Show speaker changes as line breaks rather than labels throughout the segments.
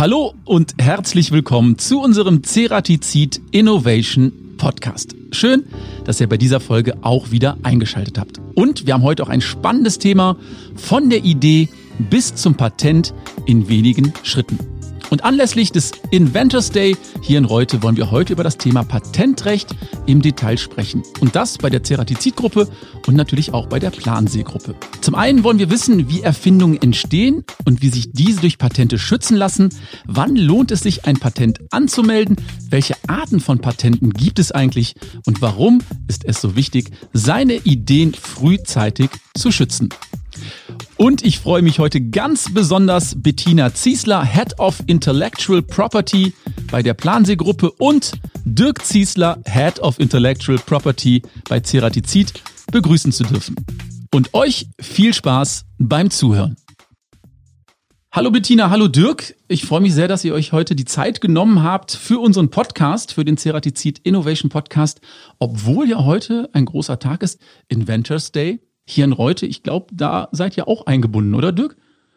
Hallo und herzlich willkommen zu unserem Ceratizid Innovation Podcast. Schön, dass ihr bei dieser Folge auch wieder eingeschaltet habt. Und wir haben heute auch ein spannendes Thema von der Idee bis zum Patent in wenigen Schritten. Und anlässlich des Inventors Day hier in Reute wollen wir heute über das Thema Patentrecht im Detail sprechen. Und das bei der Ceratizid-Gruppe und natürlich auch bei der Plansee-Gruppe. Zum einen wollen wir wissen, wie Erfindungen entstehen und wie sich diese durch Patente schützen lassen. Wann lohnt es sich, ein Patent anzumelden? Welche Arten von Patenten gibt es eigentlich? Und warum ist es so wichtig, seine Ideen frühzeitig zu schützen? Und ich freue mich heute ganz besonders Bettina Ziesler, Head of Intellectual Property bei der Plansee-Gruppe und Dirk Ziesler, Head of Intellectual Property bei Ceratizid begrüßen zu dürfen. Und euch viel Spaß beim Zuhören. Hallo Bettina, hallo Dirk. Ich freue mich sehr, dass ihr euch heute die Zeit genommen habt für unseren Podcast, für den Ceratizid Innovation Podcast, obwohl ja heute ein großer Tag ist, Inventors Day hier in Reute. Ich glaube, da seid ihr auch eingebunden, oder Dirk?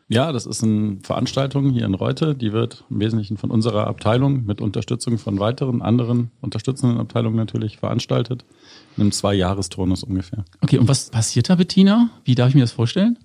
Ja, das ist eine Veranstaltung hier in Reute. Die wird im Wesentlichen von unserer Abteilung mit Unterstützung von weiteren anderen unterstützenden Abteilungen natürlich veranstaltet. In einem Zwei-Jahres-Turnus ungefähr.
Okay, und was passiert da, Bettina? Wie darf ich mir das vorstellen?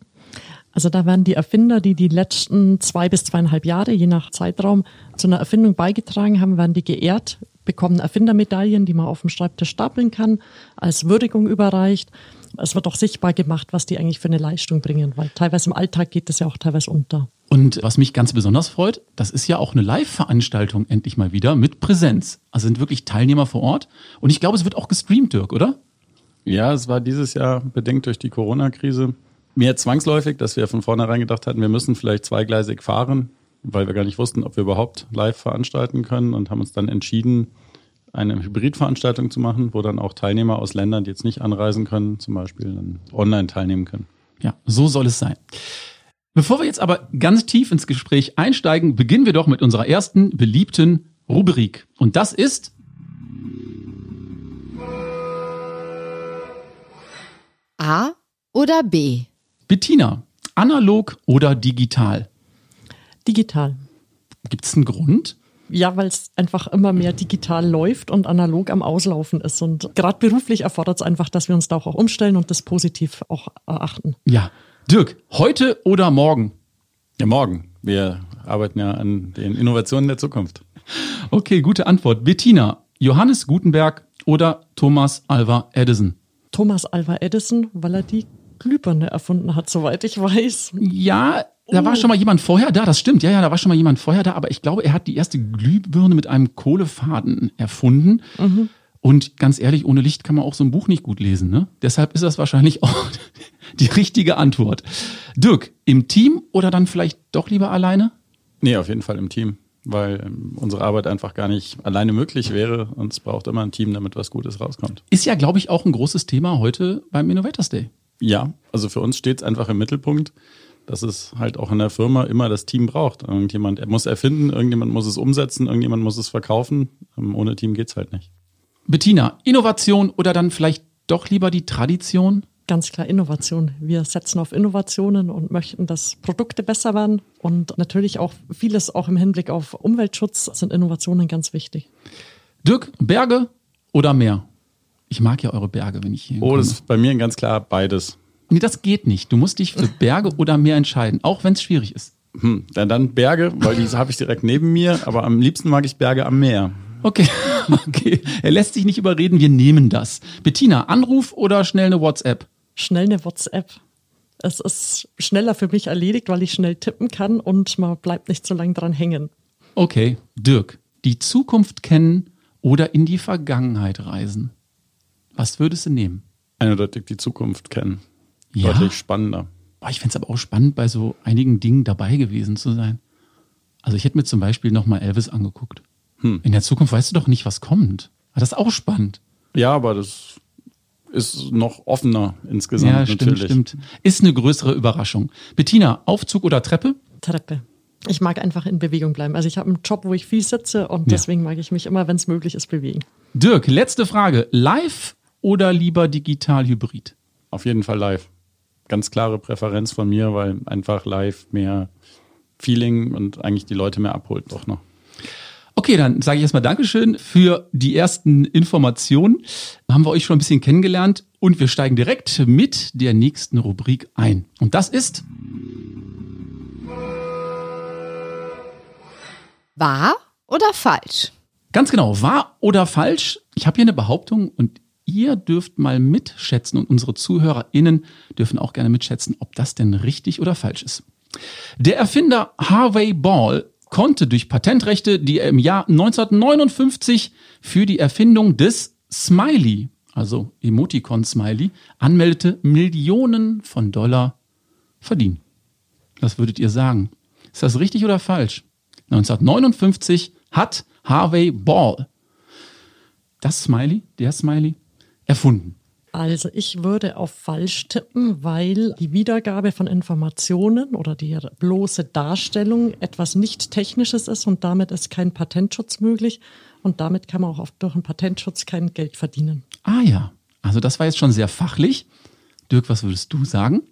Also da werden die Erfinder, die die letzten zwei bis zweieinhalb Jahre, je nach Zeitraum, zu einer Erfindung beigetragen haben, werden die geehrt, bekommen Erfindermedaillen, die man auf dem Schreibtisch stapeln kann, als Würdigung überreicht es wird auch sichtbar gemacht, was die eigentlich für eine Leistung bringen, weil teilweise im Alltag geht das ja auch teilweise unter.
Und was mich ganz besonders freut, das ist ja auch eine Live-Veranstaltung endlich mal wieder mit Präsenz. Also sind wirklich Teilnehmer vor Ort. Und ich glaube, es wird auch gestreamt, Dirk, oder?
Ja, es war dieses Jahr bedingt durch die Corona-Krise mehr zwangsläufig, dass wir von vornherein gedacht hatten, wir müssen vielleicht zweigleisig fahren, weil wir gar nicht wussten, ob wir überhaupt live veranstalten können und haben uns dann entschieden, eine Hybridveranstaltung zu machen, wo dann auch Teilnehmer aus Ländern, die jetzt nicht anreisen können, zum Beispiel dann online teilnehmen können.
Ja, so soll es sein. Bevor wir jetzt aber ganz tief ins Gespräch einsteigen, beginnen wir doch mit unserer ersten beliebten Rubrik. Und das ist
A oder B?
Bettina, analog oder digital?
Digital.
Gibt es einen Grund?
Ja, weil es einfach immer mehr digital läuft und analog am Auslaufen ist. Und gerade beruflich erfordert es einfach, dass wir uns da auch umstellen und das positiv auch erachten.
Ja. Dirk, heute oder morgen?
Ja, morgen. Wir arbeiten ja an den Innovationen der Zukunft.
Okay, gute Antwort. Bettina, Johannes Gutenberg oder Thomas Alva Edison?
Thomas Alva Edison, weil er die Glühbirne erfunden hat, soweit ich weiß.
Ja, da war schon mal jemand vorher da, das stimmt. Ja, ja, da war schon mal jemand vorher da, aber ich glaube, er hat die erste Glühbirne mit einem Kohlefaden erfunden. Mhm. Und ganz ehrlich, ohne Licht kann man auch so ein Buch nicht gut lesen. Ne? Deshalb ist das wahrscheinlich auch die richtige Antwort. Dirk, im Team oder dann vielleicht doch lieber alleine?
Nee, auf jeden Fall im Team, weil ähm, unsere Arbeit einfach gar nicht alleine möglich wäre und es braucht immer ein Team, damit was Gutes rauskommt.
Ist ja, glaube ich, auch ein großes Thema heute beim Innovators Day.
Ja, also für uns steht es einfach im Mittelpunkt dass es halt auch in der Firma immer das Team braucht. Irgendjemand muss erfinden, irgendjemand muss es umsetzen, irgendjemand muss es verkaufen. Ähm, ohne Team geht's halt nicht.
Bettina, Innovation oder dann vielleicht doch lieber die Tradition?
Ganz klar Innovation. Wir setzen auf Innovationen und möchten, dass Produkte besser werden. Und natürlich auch vieles auch im Hinblick auf Umweltschutz sind Innovationen ganz wichtig.
Dirk, Berge oder Meer? Ich mag ja eure Berge, wenn ich hier.
Oh, das ist bei mir ganz klar beides.
Nee, das geht nicht. Du musst dich für Berge oder Meer entscheiden, auch wenn es schwierig ist.
Hm, dann, dann Berge, weil die habe ich direkt neben mir, aber am liebsten mag ich Berge am Meer.
Okay, okay. Er lässt sich nicht überreden, wir nehmen das. Bettina, Anruf oder schnell eine WhatsApp?
Schnell eine WhatsApp. Es ist schneller für mich erledigt, weil ich schnell tippen kann und man bleibt nicht so lange dran hängen.
Okay, Dirk, die Zukunft kennen oder in die Vergangenheit reisen? Was würdest du nehmen?
Eindeutig die Zukunft kennen ja. deutlich spannender.
Boah, ich fände es aber auch spannend, bei so einigen Dingen dabei gewesen zu sein. Also ich hätte mir zum Beispiel nochmal Elvis angeguckt. Hm. In der Zukunft weißt du doch nicht, was kommt. Aber das ist auch spannend.
Ja, aber das ist noch offener insgesamt. Ja,
stimmt,
natürlich.
stimmt. Ist eine größere Überraschung. Bettina, Aufzug oder Treppe?
Treppe. Ich mag einfach in Bewegung bleiben. Also ich habe einen Job, wo ich viel sitze und ja. deswegen mag ich mich immer, wenn es möglich ist, bewegen.
Dirk, letzte Frage. Live oder lieber digital hybrid?
Auf jeden Fall live ganz klare Präferenz von mir, weil einfach live mehr Feeling und eigentlich die Leute mehr abholt doch noch.
Okay, dann sage ich erstmal Dankeschön für die ersten Informationen. Haben wir euch schon ein bisschen kennengelernt und wir steigen direkt mit der nächsten Rubrik ein. Und das ist
Wahr oder falsch?
ganz genau, wahr oder falsch. Ich habe hier eine Behauptung und ihr dürft mal mitschätzen und unsere ZuhörerInnen dürfen auch gerne mitschätzen, ob das denn richtig oder falsch ist. Der Erfinder Harvey Ball konnte durch Patentrechte, die er im Jahr 1959 für die Erfindung des Smiley, also Emoticon Smiley, anmeldete, Millionen von Dollar verdienen. Was würdet ihr sagen? Ist das richtig oder falsch? 1959 hat Harvey Ball das Smiley, der Smiley, erfunden.
Also ich würde auf falsch tippen, weil die Wiedergabe von Informationen oder die bloße Darstellung etwas nicht Technisches ist und damit ist kein Patentschutz möglich und damit kann man auch oft durch einen Patentschutz kein Geld verdienen.
Ah ja, also das war jetzt schon sehr fachlich. Dirk, was würdest du sagen?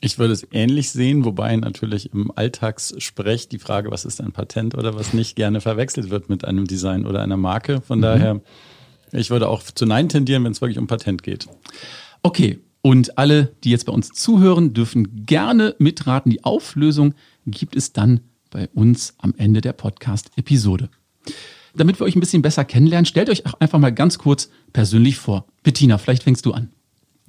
Ich würde es ähnlich sehen, wobei natürlich im Alltagssprech die Frage, was ist ein Patent oder was nicht, gerne verwechselt wird mit einem Design oder einer Marke. Von daher, ich würde auch zu Nein tendieren, wenn es wirklich um Patent geht.
Okay, und alle, die jetzt bei uns zuhören, dürfen gerne mitraten. Die Auflösung gibt es dann bei uns am Ende der Podcast-Episode. Damit wir euch ein bisschen besser kennenlernen, stellt euch auch einfach mal ganz kurz persönlich vor. Bettina, vielleicht fängst du an.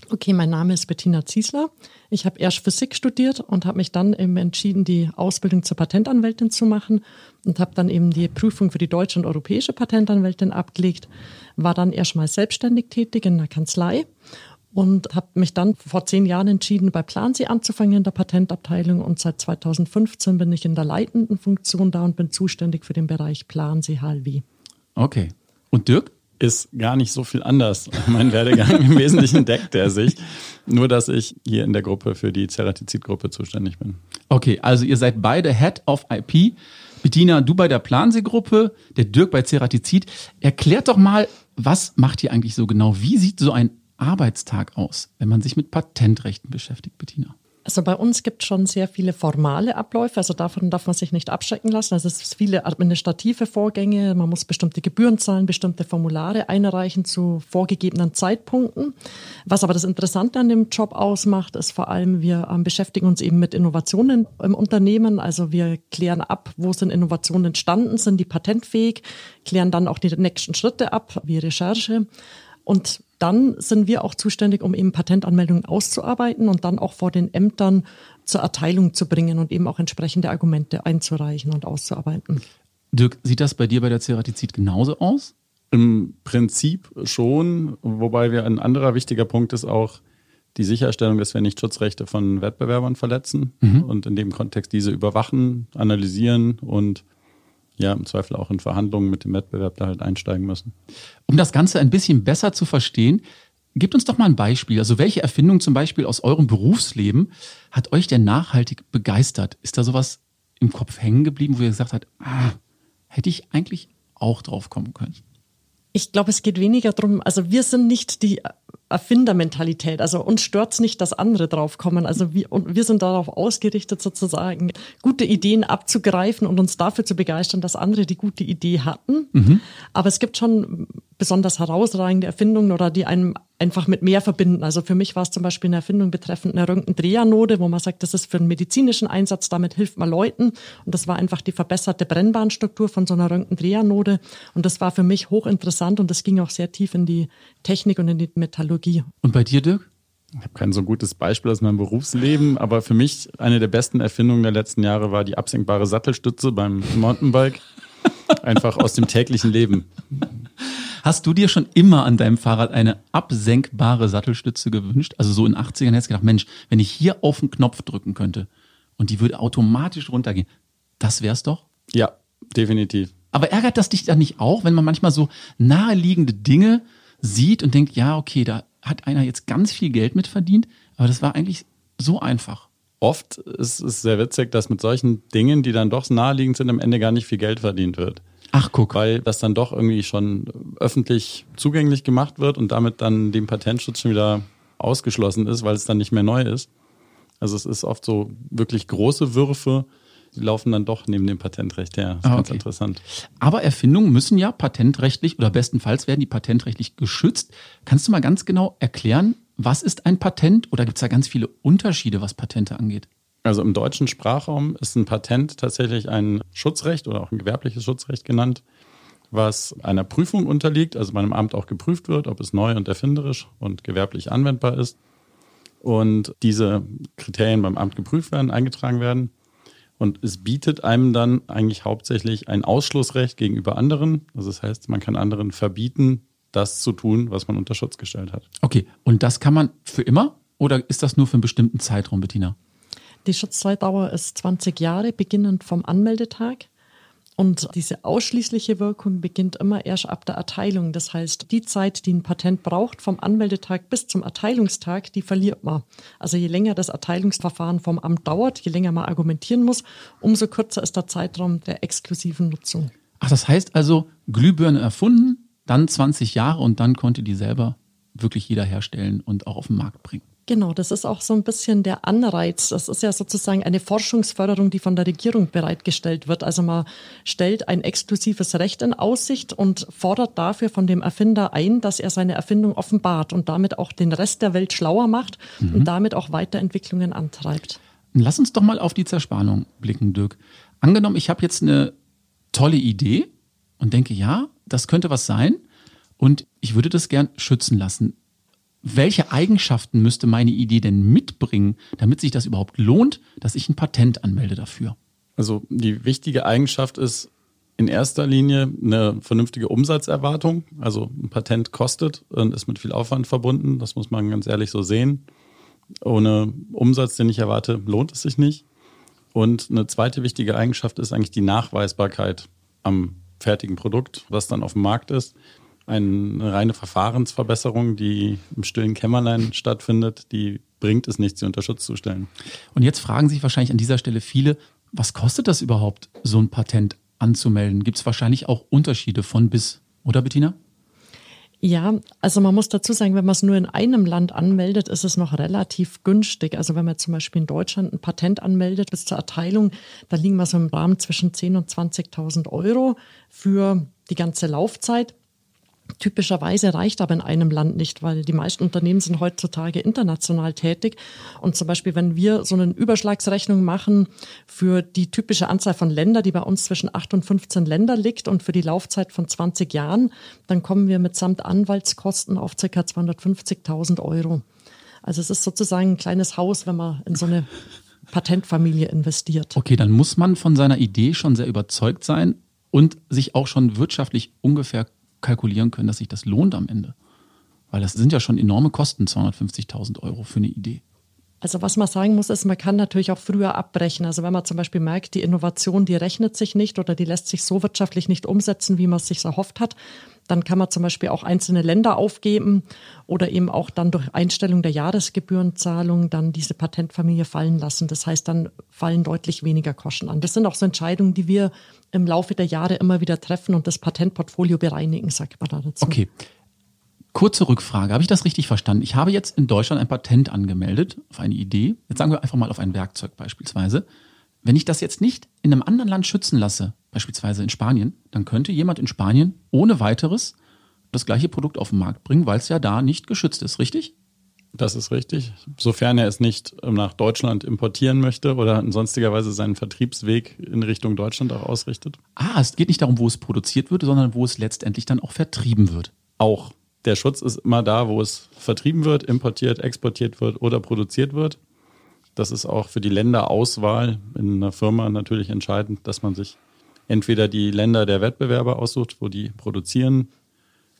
Okay, mein Name ist Bettina Ziesler. Ich habe erst Physik studiert und habe mich dann eben entschieden, die Ausbildung zur Patentanwältin zu machen und habe dann eben die Prüfung für die deutsche und europäische Patentanwältin abgelegt, war dann erstmal selbstständig tätig in einer Kanzlei und habe mich dann vor zehn Jahren entschieden, bei Plansee anzufangen in der Patentabteilung und seit 2015 bin ich in der leitenden Funktion da und bin zuständig für den Bereich Plansee HLW.
Okay. Und Dirk?
Ist gar nicht so viel anders. Mein Werdegang im Wesentlichen deckt er sich. Nur, dass ich hier in der Gruppe für die Ceratizid-Gruppe zuständig bin.
Okay, also ihr seid beide Head of IP. Bettina, du bei der Plansee-Gruppe, der Dirk bei Ceratizid. Erklärt doch mal, was macht ihr eigentlich so genau? Wie sieht so ein Arbeitstag aus, wenn man sich mit Patentrechten beschäftigt, Bettina?
Also bei uns gibt es schon sehr viele formale Abläufe, also davon darf man sich nicht abschrecken lassen. Also es ist viele administrative Vorgänge, man muss bestimmte Gebühren zahlen, bestimmte Formulare einreichen zu vorgegebenen Zeitpunkten. Was aber das Interessante an dem Job ausmacht, ist vor allem, wir ähm, beschäftigen uns eben mit Innovationen im Unternehmen. Also wir klären ab, wo sind Innovationen entstanden, sind die patentfähig, klären dann auch die nächsten Schritte ab, wie Recherche. Und dann sind wir auch zuständig, um eben Patentanmeldungen auszuarbeiten und dann auch vor den Ämtern zur Erteilung zu bringen und eben auch entsprechende Argumente einzureichen und auszuarbeiten.
Dirk, sieht das bei dir bei der Ceratizid genauso aus?
Im Prinzip schon, wobei wir ein anderer wichtiger Punkt ist auch die Sicherstellung, dass wir nicht Schutzrechte von Wettbewerbern verletzen und in dem Kontext diese überwachen, analysieren und ja, im Zweifel auch in Verhandlungen mit dem Wettbewerb da halt einsteigen müssen.
Um das Ganze ein bisschen besser zu verstehen, gebt uns doch mal ein Beispiel. Also welche Erfindung zum Beispiel aus eurem Berufsleben hat euch denn nachhaltig begeistert? Ist da sowas im Kopf hängen geblieben, wo ihr gesagt habt, ah, hätte ich eigentlich auch drauf kommen können?
Ich glaube, es geht weniger darum, also wir sind nicht die Erfindermentalität. Also uns stört's nicht, dass andere draufkommen. Also wir, und wir sind darauf ausgerichtet, sozusagen gute Ideen abzugreifen und uns dafür zu begeistern, dass andere die gute Idee hatten. Aber es gibt schon besonders herausragende Erfindungen oder die einem einfach mit mehr verbinden. Also für mich war es zum Beispiel eine Erfindung betreffend einer Röntgendrehanode, wo man sagt, das ist für einen medizinischen Einsatz, damit hilft man Leuten. Und das war einfach die verbesserte Brennbahnstruktur von so einer Röntgendrehanode. Und das war für mich hochinteressant und das ging auch sehr tief in die Technik und in die Metallurgie.
Und bei dir, Dirk?
Ich habe kein so gutes Beispiel aus meinem Berufsleben, aber für mich eine der besten Erfindungen der letzten Jahre war die absenkbare Sattelstütze beim Mountainbike. Einfach aus dem täglichen Leben.
Hast du dir schon immer an deinem Fahrrad eine absenkbare Sattelstütze gewünscht? Also so in den 80ern hättest du gedacht, Mensch, wenn ich hier auf den Knopf drücken könnte und die würde automatisch runtergehen, das wär's doch?
Ja, definitiv.
Aber ärgert das dich dann nicht auch, wenn man manchmal so naheliegende Dinge sieht und denkt, ja, okay, da hat einer jetzt ganz viel Geld mit verdient, aber das war eigentlich so einfach.
Oft ist es sehr witzig, dass mit solchen Dingen, die dann doch naheliegend sind, am Ende gar nicht viel Geld verdient wird.
Ach, guck.
Weil das dann doch irgendwie schon öffentlich zugänglich gemacht wird und damit dann dem Patentschutz schon wieder ausgeschlossen ist, weil es dann nicht mehr neu ist. Also es ist oft so wirklich große Würfe, die laufen dann doch neben dem Patentrecht her. Das ist
Ah,
ganz
okay.
interessant.
Aber Erfindungen müssen ja patentrechtlich oder bestenfalls werden die patentrechtlich geschützt. Kannst du mal ganz genau erklären, was ist ein Patent? Oder gibt es da ganz viele Unterschiede, was Patente angeht?
Also im deutschen Sprachraum ist ein Patent tatsächlich ein Schutzrecht oder auch ein gewerbliches Schutzrecht genannt, was einer Prüfung unterliegt, also bei einem Amt auch geprüft wird, ob es neu und erfinderisch und gewerblich anwendbar ist. Und diese Kriterien beim Amt geprüft werden, eingetragen werden. Und es bietet einem dann eigentlich hauptsächlich ein Ausschlussrecht gegenüber anderen. Also das heißt, man kann anderen verbieten, das zu tun, was man unter Schutz gestellt hat.
Okay, und das kann man für immer oder ist das nur für einen bestimmten Zeitraum, Bettina?
Die Schutzzeitdauer ist 20 Jahre, beginnend vom Anmeldetag. Und diese ausschließliche Wirkung beginnt immer erst ab der Erteilung. Das heißt, die Zeit, die ein Patent braucht, vom Anmeldetag bis zum Erteilungstag, die verliert man. Also je länger das Erteilungsverfahren vom Amt dauert, je länger man argumentieren muss, umso kürzer ist der Zeitraum der exklusiven Nutzung.
Ach, das heißt also, Glühbirne erfunden, dann 20 Jahre und dann konnte die selber wirklich jeder herstellen und auch auf den Markt bringen.
Genau, das ist auch so ein bisschen der Anreiz. Das ist ja sozusagen eine Forschungsförderung, die von der Regierung bereitgestellt wird. Also man stellt ein exklusives Recht in Aussicht und fordert dafür von dem Erfinder ein, dass er seine Erfindung offenbart und damit auch den Rest der Welt schlauer macht und damit auch Weiterentwicklungen antreibt.
Lass uns doch mal auf die Zerspannung blicken, Dirk. Angenommen, ich habe jetzt eine tolle Idee und denke, ja, das könnte was sein und ich würde das gern schützen lassen. Welche Eigenschaften müsste meine Idee denn mitbringen, damit sich das überhaupt lohnt, dass ich ein Patent anmelde dafür?
Also die wichtige Eigenschaft ist in erster Linie eine vernünftige Umsatzerwartung. Also ein Patent kostet und ist mit viel Aufwand verbunden. Das muss man ganz ehrlich so sehen. Ohne Umsatz, den ich erwarte, lohnt es sich nicht. Und eine zweite wichtige Eigenschaft ist eigentlich die Nachweisbarkeit am fertigen Produkt, was dann auf dem Markt ist. Eine reine Verfahrensverbesserung, die im stillen Kämmerlein stattfindet, die bringt es nicht, sie unter Schutz zu stellen.
Und jetzt fragen sich wahrscheinlich an dieser Stelle viele, was kostet das überhaupt, so ein Patent anzumelden? Gibt es wahrscheinlich auch Unterschiede von bis, oder Bettina?
Ja, also man muss dazu sagen, wenn man es nur in einem Land anmeldet, ist es noch relativ günstig. Also wenn man zum Beispiel in Deutschland ein Patent anmeldet bis zur Erteilung, da liegen wir so im Rahmen zwischen 10.000 und 20.000 Euro für die ganze Laufzeit. Typischerweise reicht aber in einem Land nicht, weil die meisten Unternehmen sind heutzutage international tätig. Und zum Beispiel, wenn wir so eine Überschlagsrechnung machen für die typische Anzahl von Ländern, die bei uns zwischen 8 und 15 Länder liegt und für die Laufzeit von 20 Jahren, dann kommen wir mitsamt Anwaltskosten auf ca. 250.000 Euro. Also es ist sozusagen ein kleines Haus, wenn man in so eine Patentfamilie investiert.
Okay, dann muss man von seiner Idee schon sehr überzeugt sein und sich auch schon wirtschaftlich ungefähr kalkulieren können, dass sich das lohnt am Ende. Weil das sind ja schon enorme Kosten, 250.000 Euro für eine Idee.
Also was man sagen muss, ist, man kann natürlich auch früher abbrechen. Also wenn man zum Beispiel merkt, die Innovation, die rechnet sich nicht oder die lässt sich so wirtschaftlich nicht umsetzen, wie man es sich erhofft hat, dann kann man zum Beispiel auch einzelne Länder aufgeben oder eben auch dann durch Einstellung der Jahresgebührenzahlung dann diese Patentfamilie fallen lassen. Das heißt, dann fallen deutlich weniger Kosten an. Das sind auch so Entscheidungen, die wir im Laufe der Jahre immer wieder treffen und das Patentportfolio bereinigen, sagt man da dazu.
Okay. Kurze Rückfrage. Habe ich das richtig verstanden? Ich habe jetzt in Deutschland ein Patent angemeldet auf eine Idee. Jetzt sagen wir einfach mal auf ein Werkzeug beispielsweise. Wenn ich das jetzt nicht in einem anderen Land schützen lasse, beispielsweise in Spanien, dann könnte jemand in Spanien ohne weiteres das gleiche Produkt auf den Markt bringen, weil es ja da nicht geschützt ist, richtig?
Das ist richtig. Sofern er es nicht ähm, nach Deutschland importieren möchte oder in sonstiger Weise seinen Vertriebsweg in Richtung Deutschland auch ausrichtet.
Ah, es geht nicht darum, wo es produziert wird, sondern wo es letztendlich dann auch vertrieben wird.
Auch der Schutz ist immer da, wo es vertrieben wird, importiert, exportiert wird oder produziert wird. Das ist auch für die Länderauswahl in einer Firma natürlich entscheidend, dass man sich entweder die Länder der Wettbewerber aussucht, wo die produzieren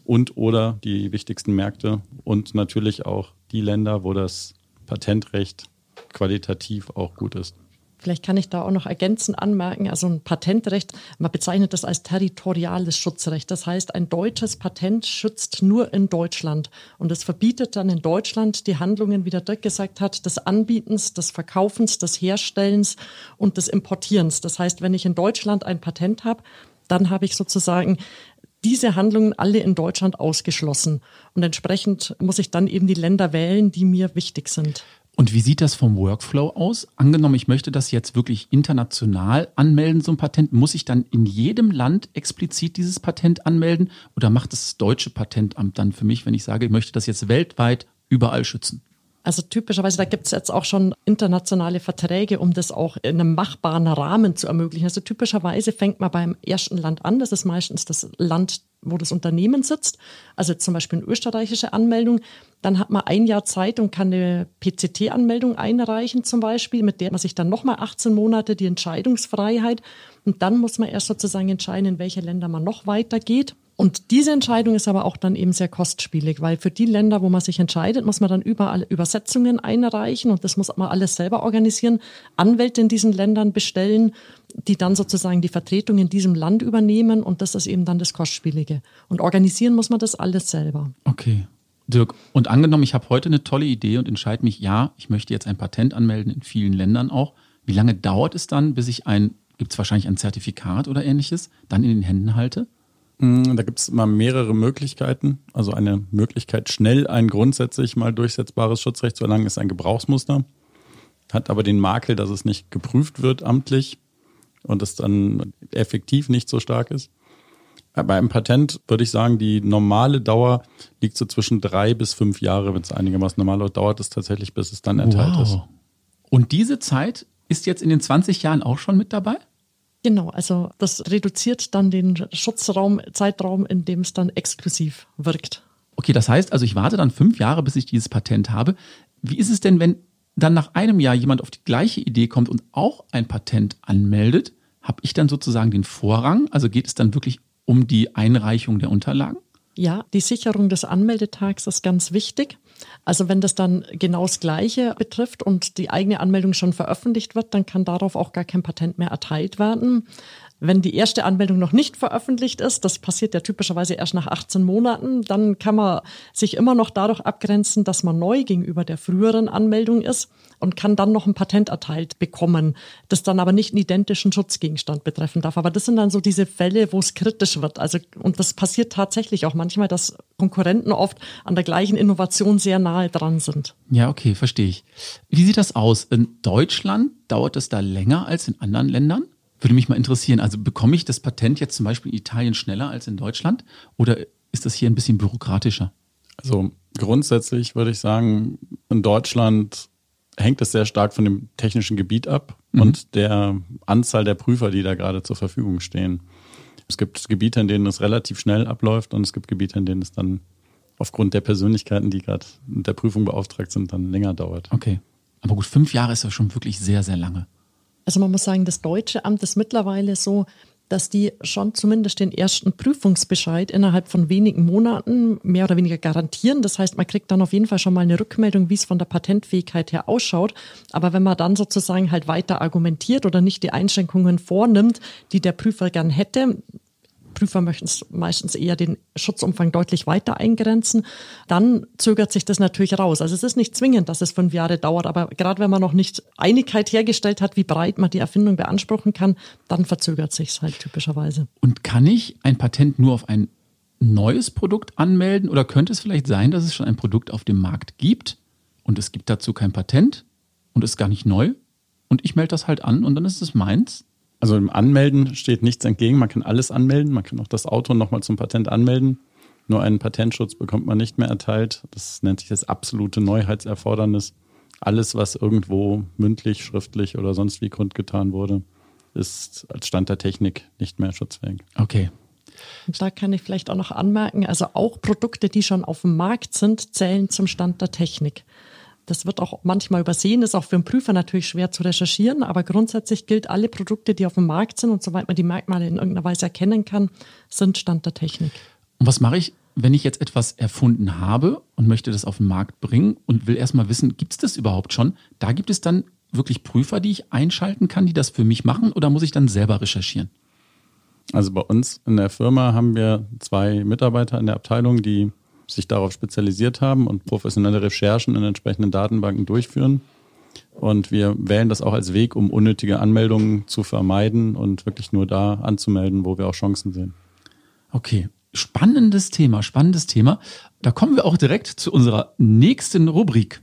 und oder die wichtigsten Märkte und natürlich auch die Länder, wo das Patentrecht qualitativ auch gut ist.
Vielleicht kann ich da auch noch ergänzend anmerken, also ein Patentrecht, man bezeichnet das als territoriales Schutzrecht. Das heißt, ein deutsches Patent schützt nur in Deutschland. Und es verbietet dann in Deutschland die Handlungen, wie der Dirk gesagt hat, des Anbietens, des Verkaufens, des Herstellens und des Importierens. Das heißt, wenn ich in Deutschland ein Patent habe, dann habe ich sozusagen diese Handlungen alle in Deutschland ausgeschlossen. Und entsprechend muss ich dann eben die Länder wählen, die mir wichtig sind.
Und wie sieht das vom Workflow aus? Angenommen, ich möchte das jetzt wirklich international anmelden, so ein Patent, muss ich dann in jedem Land explizit dieses Patent anmelden oder macht das deutsche Patentamt dann für mich, wenn ich sage, ich möchte das jetzt weltweit überall schützen?
Also typischerweise, da gibt es jetzt auch schon internationale Verträge, um das auch in einem machbaren Rahmen zu ermöglichen. Also typischerweise fängt man beim ersten Land an. Das ist meistens das Land, wo das Unternehmen sitzt. Also zum Beispiel eine österreichische Anmeldung. Dann hat man ein Jahr Zeit und kann eine PCT-Anmeldung einreichen zum Beispiel, mit der man sich dann nochmal 18 Monate die Entscheidungsfreiheit. Und dann muss man erst sozusagen entscheiden, in welche Länder man noch weitergeht. Und diese Entscheidung ist aber auch dann eben sehr kostspielig, weil für die Länder, wo man sich entscheidet, muss man dann überall Übersetzungen einreichen und das muss man alles selber organisieren, Anwälte in diesen Ländern bestellen, die dann sozusagen die Vertretung in diesem Land übernehmen und das ist eben dann das Kostspielige. Und organisieren muss man das alles selber.
Okay. Dirk, und angenommen, ich habe heute eine tolle Idee und entscheide mich, ja, ich möchte jetzt ein Patent anmelden in vielen Ländern auch. Wie lange dauert es dann, bis ich ein, gibt es wahrscheinlich ein Zertifikat oder ähnliches, dann in den Händen halte?
Mm, da gibt es immer mehrere Möglichkeiten. Also eine Möglichkeit, schnell ein grundsätzlich mal durchsetzbares Schutzrecht zu erlangen, ist ein Gebrauchsmuster. Hat aber den Makel, dass es nicht geprüft wird amtlich und es dann effektiv nicht so stark ist. Bei einem Patent würde ich sagen, die normale Dauer liegt so zwischen drei bis fünf Jahre, wenn es einigermaßen normal läuft, dauert es tatsächlich, bis es dann erteilt wow. ist.
Und diese Zeit ist jetzt in den 20 Jahren auch schon mit dabei?
Genau, also das reduziert dann den Schutzraum, Zeitraum, in dem es dann exklusiv wirkt.
Okay, das heißt also, ich warte dann fünf Jahre, bis ich dieses Patent habe. Wie ist es denn, wenn dann nach einem Jahr jemand auf die gleiche Idee kommt und auch ein Patent anmeldet? Habe ich dann sozusagen den Vorrang? Also geht es dann wirklich um die Einreichung der Unterlagen?
Ja, die Sicherung des Anmeldetags ist ganz wichtig. Also wenn das dann genau das Gleiche betrifft und die eigene Anmeldung schon veröffentlicht wird, dann kann darauf auch gar kein Patent mehr erteilt werden. Wenn die erste Anmeldung noch nicht veröffentlicht ist, das passiert ja typischerweise erst nach 18 Monaten, dann kann man sich immer noch dadurch abgrenzen, dass man neu gegenüber der früheren Anmeldung ist und kann dann noch ein Patent erteilt bekommen, das dann aber nicht einen identischen Schutzgegenstand betreffen darf. Aber das sind dann so diese Fälle, wo es kritisch wird. Also, und das passiert tatsächlich auch manchmal, dass Konkurrenten oft an der gleichen Innovation sehr nahe dran sind.
Ja, okay, verstehe ich. Wie sieht das aus? In Deutschland dauert es da länger als in anderen Ländern? Würde mich mal interessieren, also bekomme ich das Patent jetzt zum Beispiel in Italien schneller als in Deutschland oder ist das hier ein bisschen bürokratischer?
Also grundsätzlich würde ich sagen, in Deutschland hängt es sehr stark von dem technischen Gebiet ab mhm. und der Anzahl der Prüfer, die da gerade zur Verfügung stehen. Es gibt Gebiete, in denen es relativ schnell abläuft und es gibt Gebiete, in denen es dann aufgrund der Persönlichkeiten, die gerade mit der Prüfung beauftragt sind, dann länger dauert.
Okay. Aber gut, fünf Jahre ist ja schon wirklich sehr, sehr lange.
Also man muss sagen, das deutsche Amt ist mittlerweile so, dass die schon zumindest den ersten Prüfungsbescheid innerhalb von wenigen Monaten mehr oder weniger garantieren. Das heißt, man kriegt dann auf jeden Fall schon mal eine Rückmeldung, wie es von der Patentfähigkeit her ausschaut. Aber wenn man dann sozusagen halt weiter argumentiert oder nicht die Einschränkungen vornimmt, die der Prüfer gern hätte, Prüfer möchten meistens eher den Schutzumfang deutlich weiter eingrenzen, dann zögert sich das natürlich raus. Also es ist nicht zwingend, dass es fünf Jahre dauert, aber gerade wenn man noch nicht Einigkeit hergestellt hat, wie breit man die Erfindung beanspruchen kann, dann verzögert sich es halt typischerweise.
Und kann ich ein Patent nur auf ein neues Produkt anmelden oder könnte es vielleicht sein, dass es schon ein Produkt auf dem Markt gibt und es gibt dazu kein Patent und ist gar nicht neu und ich melde das halt an und dann ist es meins?
Also im Anmelden steht nichts entgegen. Man kann alles anmelden. Man kann auch das Auto nochmal zum Patent anmelden. Nur einen Patentschutz bekommt man nicht mehr erteilt. Das nennt sich das absolute Neuheitserfordernis. Alles, was irgendwo mündlich, schriftlich oder sonst wie kundgetan wurde, ist als Stand der Technik nicht mehr schutzfähig.
Okay.
Und da kann ich vielleicht auch noch anmerken, also auch Produkte, die schon auf dem Markt sind, zählen zum Stand der Technik. Das wird auch manchmal übersehen, ist auch für einen Prüfer natürlich schwer zu recherchieren, aber grundsätzlich gilt, alle Produkte, die auf dem Markt sind und soweit man die Merkmale in irgendeiner Weise erkennen kann, sind Stand der Technik.
Und was mache ich, wenn ich jetzt etwas erfunden habe und möchte das auf den Markt bringen und will erstmal wissen, gibt es das überhaupt schon? Da gibt es dann wirklich Prüfer, die ich einschalten kann, die das für mich machen oder muss ich dann selber recherchieren?
Also bei uns in der Firma haben wir zwei Mitarbeiter in der Abteilung, die sich darauf spezialisiert haben und professionelle Recherchen in entsprechenden Datenbanken durchführen. Und wir wählen das auch als Weg, um unnötige Anmeldungen zu vermeiden und wirklich nur da anzumelden, wo wir auch Chancen sehen.
Okay, spannendes Thema, spannendes Thema. Da kommen wir auch direkt zu unserer nächsten Rubrik.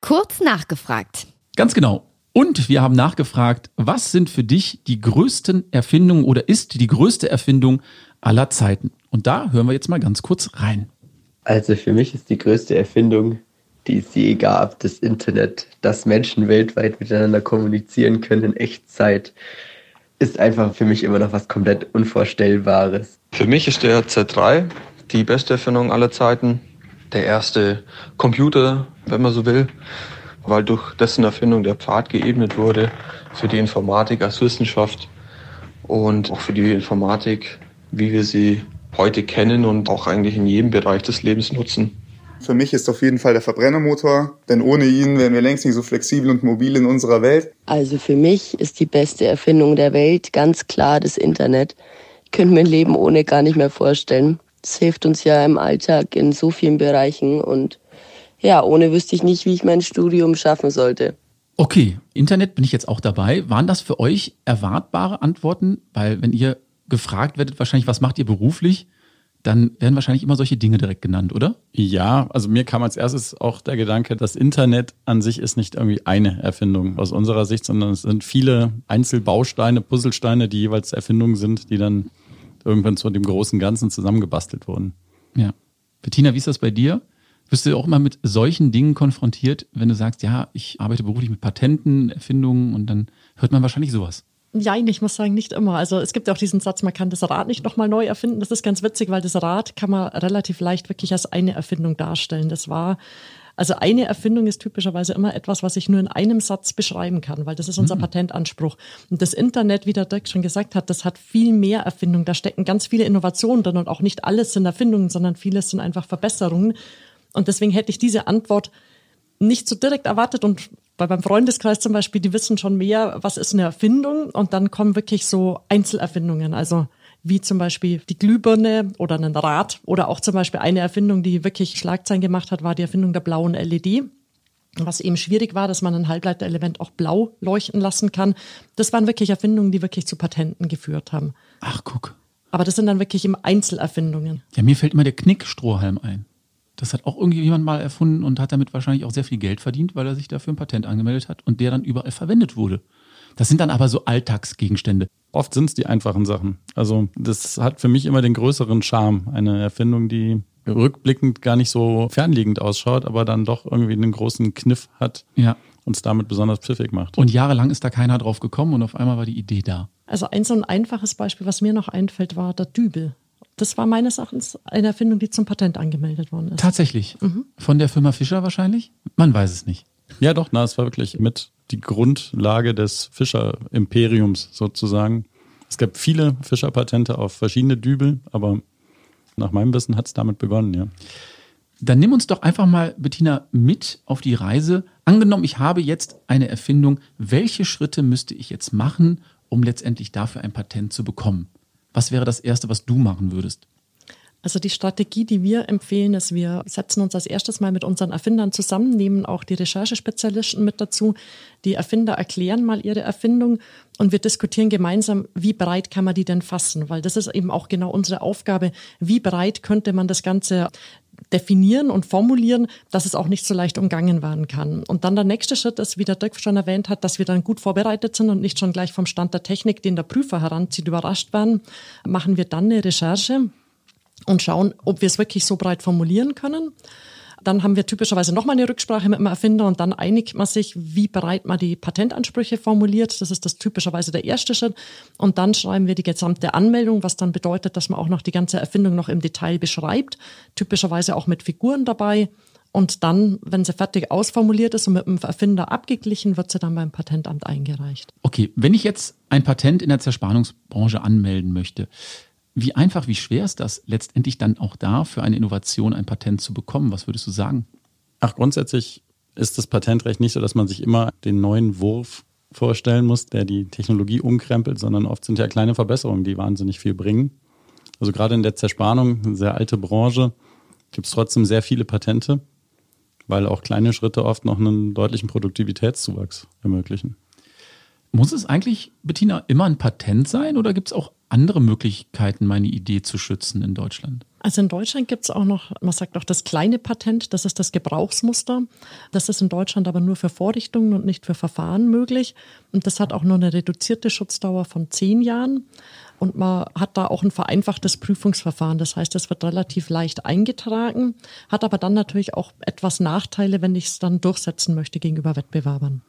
Kurz nachgefragt.
Ganz genau. Und wir haben nachgefragt, was sind für dich die größten Erfindungen oder ist die größte Erfindung aller Zeiten? Und da hören wir jetzt mal ganz kurz rein.
Also für mich ist die größte Erfindung, die es je gab, das Internet, dass Menschen weltweit miteinander kommunizieren können in Echtzeit, ist einfach für mich immer noch was komplett Unvorstellbares.
Für mich ist der Z3 die beste Erfindung aller Zeiten. Der erste Computer, wenn man so will, weil durch dessen Erfindung der Pfad geebnet wurde für die Informatik als Wissenschaft und auch für die Informatik, wie wir sie heute kennen und auch eigentlich in jedem Bereich des Lebens nutzen.
Für mich ist auf jeden Fall der Verbrennermotor, denn ohne ihn wären wir längst nicht so flexibel und mobil in unserer Welt.
Also für mich ist die beste Erfindung der Welt ganz klar das Internet. Ich könnte mir ein Leben ohne gar nicht mehr vorstellen. Es hilft uns ja im Alltag in so vielen Bereichen und ja, ohne wüsste ich nicht, wie ich mein Studium schaffen sollte.
Okay, Internet bin ich jetzt auch dabei. Waren das für euch erwartbare Antworten? Weil wenn ihr gefragt werdet, wahrscheinlich, was macht ihr beruflich? dann werden wahrscheinlich immer solche Dinge direkt genannt, oder?
Ja, also mir kam als erstes auch der Gedanke, das Internet an sich ist nicht irgendwie eine Erfindung aus unserer Sicht, sondern es sind viele Einzelbausteine, Puzzlesteine, die jeweils Erfindungen sind, die dann irgendwann zu dem großen Ganzen zusammengebastelt wurden.
Ja. Bettina, wie ist das bei dir? Wirst du auch immer mit solchen Dingen konfrontiert, wenn du sagst, ja, ich arbeite beruflich mit Patenten, Erfindungen und dann hört man wahrscheinlich sowas.
Ja, ich muss sagen, nicht immer. Also es gibt ja auch diesen Satz, man kann das Rad nicht nochmal neu erfinden. Das ist ganz witzig, weil das Rad kann man relativ leicht wirklich als eine Erfindung darstellen. Das war also eine Erfindung ist typischerweise immer etwas, was ich nur in einem Satz beschreiben kann, weil das ist unser mhm. Patentanspruch. Und das Internet, wie der Dirk schon gesagt hat, das hat viel mehr Erfindungen. Da stecken ganz viele Innovationen drin und auch nicht alles sind Erfindungen, sondern vieles sind einfach Verbesserungen. Und deswegen hätte ich diese Antwort nicht so direkt erwartet und weil beim Freundeskreis zum Beispiel, die wissen schon mehr, was ist eine Erfindung und dann kommen wirklich so Einzelerfindungen, also wie zum Beispiel die Glühbirne oder ein Rad oder auch zum Beispiel eine Erfindung, die wirklich Schlagzeilen gemacht hat, war die Erfindung der blauen LED. Was eben schwierig war, dass man ein Halbleiterelement auch blau leuchten lassen kann. Das waren wirklich Erfindungen, die wirklich zu Patenten geführt haben.
Ach, guck.
Aber das sind dann wirklich immer Einzelerfindungen.
Ja, mir fällt immer der Knickstrohhalm ein. Das hat auch irgendjemand mal erfunden und hat damit wahrscheinlich auch sehr viel Geld verdient, weil er sich dafür ein Patent angemeldet hat und der dann überall verwendet wurde. Das sind dann aber so Alltagsgegenstände.
Oft sind es die einfachen Sachen. Also das hat für mich immer den größeren Charme. Eine Erfindung, die rückblickend gar nicht so fernliegend ausschaut, aber dann doch irgendwie einen großen Kniff hat. Ja uns damit besonders pfiffig macht.
Und jahrelang ist da keiner drauf gekommen und auf einmal war die Idee da.
Also ein so ein einfaches Beispiel, was mir noch einfällt, war der Dübel. Das war meines Erachtens eine Erfindung, die zum Patent angemeldet worden ist.
Tatsächlich. Mhm. Von der Firma Fischer wahrscheinlich? Man weiß es nicht.
Ja, doch, na, es war wirklich mit die Grundlage des Fischer-Imperiums sozusagen. Es gab viele Fischer-Patente auf verschiedene Dübel, aber nach meinem Wissen hat es damit begonnen, ja.
Dann nimm uns doch einfach mal, Bettina, mit auf die Reise. Angenommen, ich habe jetzt eine Erfindung. Welche Schritte müsste ich jetzt machen, um letztendlich dafür ein Patent zu bekommen? Was wäre das Erste, was du machen würdest?
Also die Strategie, die wir empfehlen, ist, wir setzen uns als erstes mal mit unseren Erfindern zusammen, nehmen auch die Recherchespezialisten mit dazu. Die Erfinder erklären mal ihre Erfindung und wir diskutieren gemeinsam, wie breit kann man die denn fassen, weil das ist eben auch genau unsere Aufgabe. Wie breit könnte man das Ganze definieren und formulieren, dass es auch nicht so leicht umgangen werden kann. Und dann der nächste Schritt ist, wie der Dirk schon erwähnt hat, dass wir dann gut vorbereitet sind und nicht schon gleich vom Stand der Technik, den der Prüfer heranzieht, überrascht werden, machen wir dann eine Recherche und schauen, ob wir es wirklich so breit formulieren können. Dann haben wir typischerweise nochmal eine Rücksprache mit dem Erfinder und dann einigt man sich, wie bereit man die Patentansprüche formuliert. Das ist das typischerweise der erste Schritt. Und dann schreiben wir die gesamte Anmeldung, was dann bedeutet, dass man auch noch die ganze Erfindung noch im Detail beschreibt. Typischerweise auch mit Figuren dabei. Und dann, wenn sie fertig ausformuliert ist und mit dem Erfinder abgeglichen, wird sie dann beim Patentamt eingereicht.
Okay, wenn ich jetzt ein Patent in der Zerspannungsbranche anmelden möchte, wie einfach, wie schwer ist das letztendlich dann auch da für eine Innovation ein Patent zu bekommen? Was würdest du sagen?
Ach, grundsätzlich ist das Patentrecht nicht so, dass man sich immer den neuen Wurf vorstellen muss, der die Technologie umkrempelt, sondern oft sind ja kleine Verbesserungen, die wahnsinnig viel bringen. Also gerade in der Zerspannung, eine sehr alte Branche, gibt es trotzdem sehr viele Patente, weil auch kleine Schritte oft noch einen deutlichen Produktivitätszuwachs ermöglichen.
Muss es eigentlich, Bettina, immer ein Patent sein oder gibt es auch andere Möglichkeiten, meine Idee zu schützen in Deutschland?
Also in Deutschland gibt es auch noch, man sagt auch das kleine Patent, das ist das Gebrauchsmuster. Das ist in Deutschland aber nur für Vorrichtungen und nicht für Verfahren möglich. Und das hat auch nur eine reduzierte Schutzdauer von zehn Jahren. Und man hat da auch ein vereinfachtes Prüfungsverfahren. Das heißt, es wird relativ leicht eingetragen, hat aber dann natürlich auch etwas Nachteile, wenn ich es dann durchsetzen möchte gegenüber Wettbewerbern.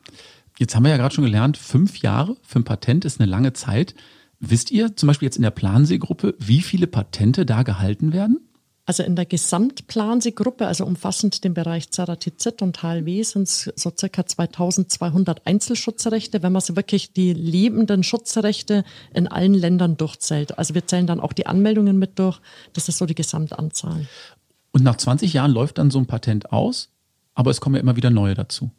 Jetzt haben wir ja gerade schon gelernt, fünf Jahre für ein Patent ist eine lange Zeit. Wisst ihr zum Beispiel jetzt in der Plansee-Gruppe, wie viele Patente da gehalten werden?
Also in der Gesamtplansee-Gruppe, also umfassend den Bereich Ceratizid und HLW, sind es so circa 2200 Einzelschutzrechte, wenn man so wirklich die lebenden Schutzrechte in allen Ländern durchzählt. Also wir zählen dann auch die Anmeldungen mit durch. Das ist so die Gesamtanzahl.
Und nach 20 Jahren läuft dann so ein Patent aus, aber es kommen ja immer wieder neue dazu.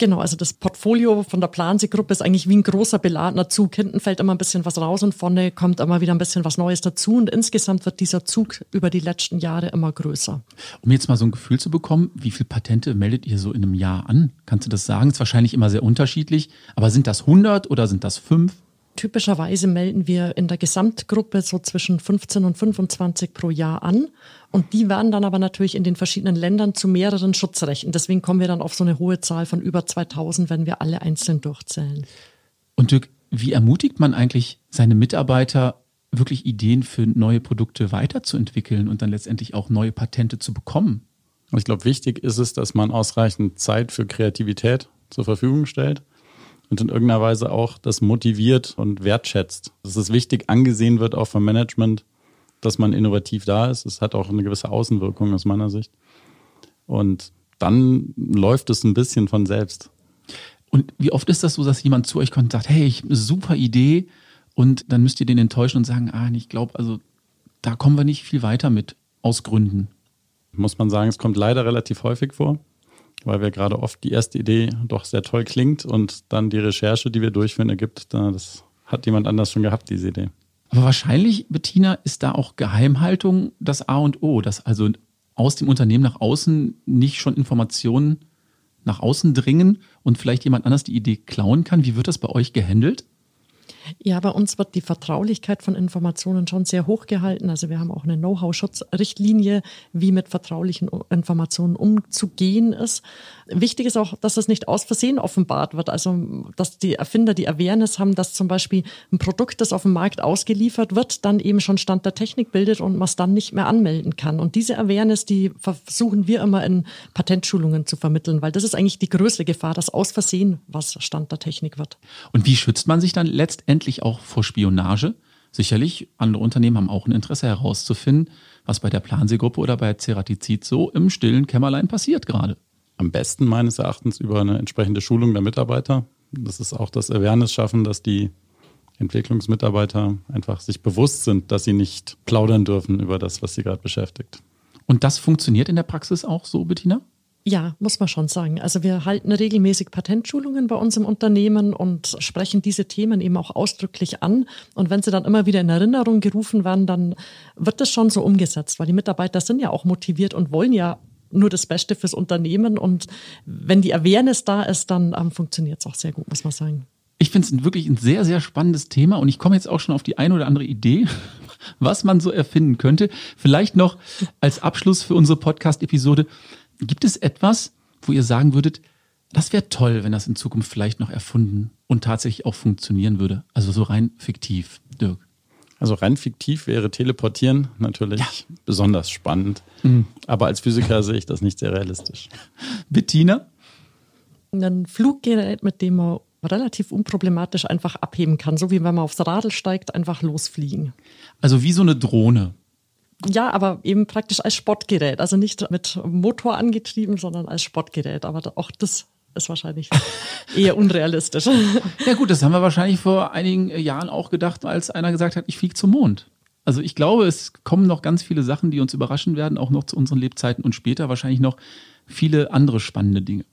Genau, also das Portfolio von der Plansee-Gruppe ist eigentlich wie ein großer beladener Zug. Hinten fällt immer ein bisschen was raus und vorne kommt immer wieder ein bisschen was Neues dazu. Und insgesamt wird dieser Zug über die letzten Jahre immer größer.
Um jetzt mal so ein Gefühl zu bekommen, wie viele Patente meldet ihr so in einem Jahr an? Kannst du das sagen? Ist wahrscheinlich immer sehr unterschiedlich. Aber sind das 100 oder sind das 5?
Typischerweise melden wir in der Gesamtgruppe so zwischen 15 und 25 pro Jahr an. Und die werden dann aber natürlich in den verschiedenen Ländern zu mehreren Schutzrechten. Deswegen kommen wir dann auf so eine hohe Zahl von über 2000, wenn wir alle einzeln durchzählen.
Und Dirk, wie ermutigt man eigentlich seine Mitarbeiter, wirklich Ideen für neue Produkte weiterzuentwickeln und dann letztendlich auch neue Patente zu bekommen?
Ich glaube, wichtig ist es, dass man ausreichend Zeit für Kreativität zur Verfügung stellt und in irgendeiner Weise auch das motiviert und wertschätzt. Dass es wichtig angesehen wird, auch vom Management, dass man innovativ da ist. Es hat auch eine gewisse Außenwirkung aus meiner Sicht. Und dann läuft es ein bisschen von selbst.
Und wie oft ist das so, dass jemand zu euch kommt und sagt, hey, ich habe eine super Idee und dann müsst ihr den enttäuschen und sagen, ah, ich glaube, also da kommen wir nicht viel weiter mit aus Gründen.
Muss man sagen, es kommt leider relativ häufig vor, weil wir gerade oft die erste Idee doch sehr toll klingt und dann die Recherche, die wir durchführen, ergibt, das hat jemand anders schon gehabt, diese Idee.
Aber wahrscheinlich, Bettina, ist da auch Geheimhaltung das A und O, dass also aus dem Unternehmen nach außen nicht schon Informationen nach außen dringen und vielleicht jemand anders die Idee klauen kann. Wie wird das bei euch gehandelt?
Ja, bei uns wird die Vertraulichkeit von Informationen schon sehr hoch gehalten. Also wir haben auch eine Know-how-Schutzrichtlinie, wie mit vertraulichen Informationen umzugehen ist. Wichtig ist auch, dass das nicht aus Versehen offenbart wird. Also, dass die Erfinder die Awareness haben, dass zum Beispiel ein Produkt, das auf dem Markt ausgeliefert wird, dann eben schon Stand der Technik bildet und man es dann nicht mehr anmelden kann. Und diese Awareness, die versuchen wir immer in Patentschulungen zu vermitteln, weil das ist eigentlich die größte Gefahr, dass aus Versehen was Stand der Technik wird.
Und wie schützt man sich dann letztendlich auch vor Spionage? Sicherlich, andere Unternehmen haben auch ein Interesse herauszufinden, was bei der Planseegruppe oder bei Ceratizid so im stillen Kämmerlein passiert gerade
am besten meines Erachtens über eine entsprechende Schulung der Mitarbeiter. Das ist auch das Awareness schaffen, dass die Entwicklungsmitarbeiter einfach sich bewusst sind, dass sie nicht plaudern dürfen über das, was sie gerade beschäftigt.
Und das funktioniert in der Praxis auch so, Bettina?
Ja, muss man schon sagen. Also wir halten regelmäßig Patentschulungen bei uns im Unternehmen und sprechen diese Themen eben auch ausdrücklich an. Und wenn sie dann immer wieder in Erinnerung gerufen werden, dann wird das schon so umgesetzt, weil die Mitarbeiter sind ja auch motiviert und wollen ja nur das Beste fürs Unternehmen. Und wenn die Awareness da ist, dann ähm, funktioniert es auch sehr gut, muss man sagen.
Ich finde es wirklich ein sehr, sehr spannendes Thema und ich komme jetzt auch schon auf die eine oder andere Idee, was man so erfinden könnte. Vielleicht noch als Abschluss für unsere Podcast-Episode. Gibt es etwas, wo ihr sagen würdet, das wäre toll, wenn das in Zukunft vielleicht noch erfunden und tatsächlich auch funktionieren würde? Also so rein fiktiv, Dirk.
Also rein fiktiv wäre Teleportieren natürlich ja. besonders spannend. Mhm. Aber als Physiker sehe ich das nicht sehr realistisch.
Bettina?
Ein Fluggerät, mit dem man relativ unproblematisch einfach abheben kann. So wie wenn man aufs Radl steigt, einfach losfliegen.
Also wie so eine Drohne.
Ja, aber eben praktisch als Sportgerät. Also nicht mit Motor angetrieben, sondern als Sportgerät. Aber auch das ist wahrscheinlich eher unrealistisch.
Ja gut, das haben wir wahrscheinlich vor einigen Jahren auch gedacht, als einer gesagt hat, ich fliege zum Mond. Also ich glaube, es kommen noch ganz viele Sachen, die uns überraschen werden, auch noch zu unseren Lebzeiten und später wahrscheinlich noch viele andere spannende Dinge.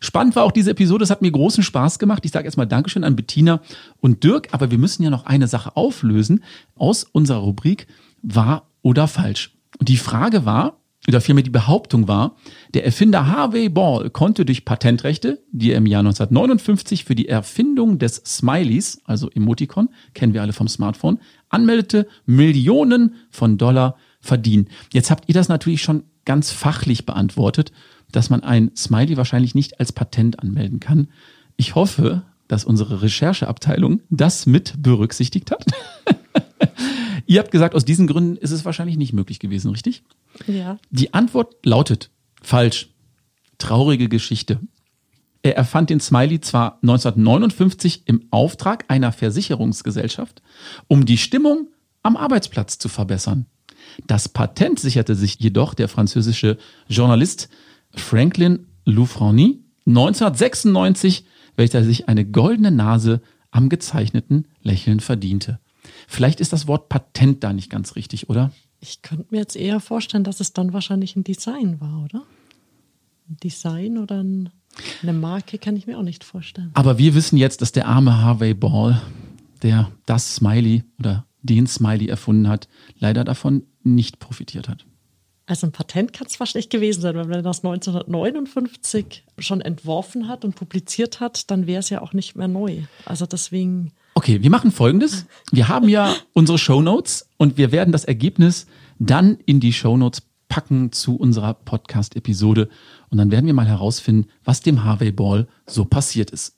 Spannend war auch diese Episode, es hat mir großen Spaß gemacht. Ich sage erstmal Dankeschön an Bettina und Dirk, aber wir müssen ja noch eine Sache auflösen aus unserer Rubrik wahr oder falsch. Und die Frage war, oder vielmehr die Behauptung war, der Erfinder Harvey Ball konnte durch Patentrechte, die er im Jahr 1959 für die Erfindung des Smileys, also Emoticon, kennen wir alle vom Smartphone, anmeldete, Millionen von Dollar verdienen. Jetzt habt ihr das natürlich schon ganz fachlich beantwortet, dass man ein Smiley wahrscheinlich nicht als Patent anmelden kann. Ich hoffe, dass unsere Rechercheabteilung das mit berücksichtigt hat. Ihr habt gesagt, aus diesen Gründen ist es wahrscheinlich nicht möglich gewesen, richtig?
Ja.
Die Antwort lautet falsch. Traurige Geschichte. Er erfand den Smiley zwar 1959 im Auftrag einer Versicherungsgesellschaft, um die Stimmung am Arbeitsplatz zu verbessern. Das Patent sicherte sich jedoch der französische Journalist Franklin Loufrani 1996, welcher sich eine goldene Nase am gezeichneten Lächeln verdiente. Vielleicht ist das Wort Patent da nicht ganz richtig, oder?
Ich könnte mir jetzt eher vorstellen, dass es dann wahrscheinlich ein Design war, oder? Ein Design oder ein, eine Marke kann ich mir auch nicht vorstellen.
Aber wir wissen jetzt, dass der arme Harvey Ball, der das Smiley oder den Smiley erfunden hat, leider davon nicht profitiert hat.
Also ein Patent kann es wahrscheinlich gewesen sein, wenn man das 1959 schon entworfen hat und publiziert hat, dann wäre es ja auch nicht mehr neu. Also deswegen.
Okay, wir machen folgendes. Wir haben ja unsere Show Notes und wir werden das Ergebnis dann in die Show Notes packen zu unserer Podcast-Episode. Und dann werden wir mal herausfinden, was dem Harvey Ball so passiert ist.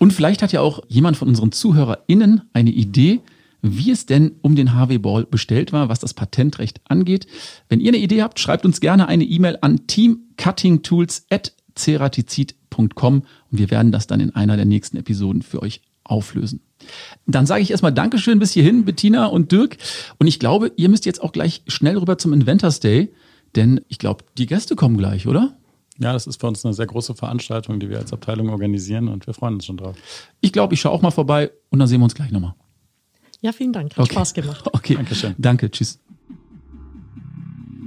Und vielleicht hat ja auch jemand von unseren ZuhörerInnen eine Idee, wie es denn um den Harvey Ball bestellt war, was das Patentrecht angeht. Wenn ihr eine Idee habt, schreibt uns gerne eine E-Mail an teamcuttingtools.ceratizid.com und wir werden das dann in einer der nächsten Episoden für euch auflösen. Dann sage ich erstmal Dankeschön bis hierhin, Bettina und Dirk. Und ich glaube, ihr müsst jetzt auch gleich schnell rüber zum Inventors Day, denn ich glaube, die Gäste kommen gleich, oder?
Ja, das ist für uns eine sehr große Veranstaltung, die wir als Abteilung organisieren und wir freuen uns schon drauf.
Ich glaube, ich schaue auch mal vorbei und dann sehen wir uns gleich nochmal.
Ja, vielen Dank. Hat
Okay.
Spaß gemacht.
Okay,
Dankeschön.
Danke, tschüss.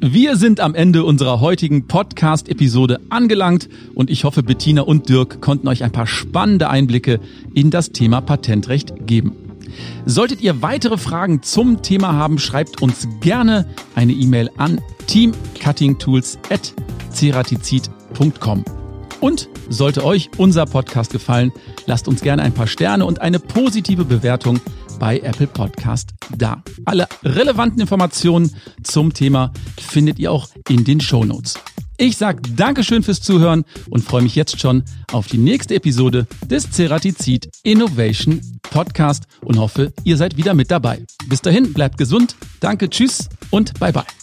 Wir sind am Ende unserer heutigen Podcast-Episode angelangt und ich hoffe, Bettina und Dirk konnten euch ein paar spannende Einblicke in das Thema Patentrecht geben. Solltet ihr weitere Fragen zum Thema haben, schreibt uns gerne eine E-Mail an teamcuttingtools.ceratizid.com. Und sollte euch unser Podcast gefallen, lasst uns gerne ein paar Sterne und eine positive Bewertung bei Apple Podcast da. Alle relevanten Informationen zum Thema findet ihr auch in den Show Notes. Ich sage Dankeschön fürs Zuhören und freue mich jetzt schon auf die nächste Episode des Ceratizid Innovation Podcast und hoffe, ihr seid wieder mit dabei. Bis dahin, bleibt gesund, danke, tschüss und bye bye.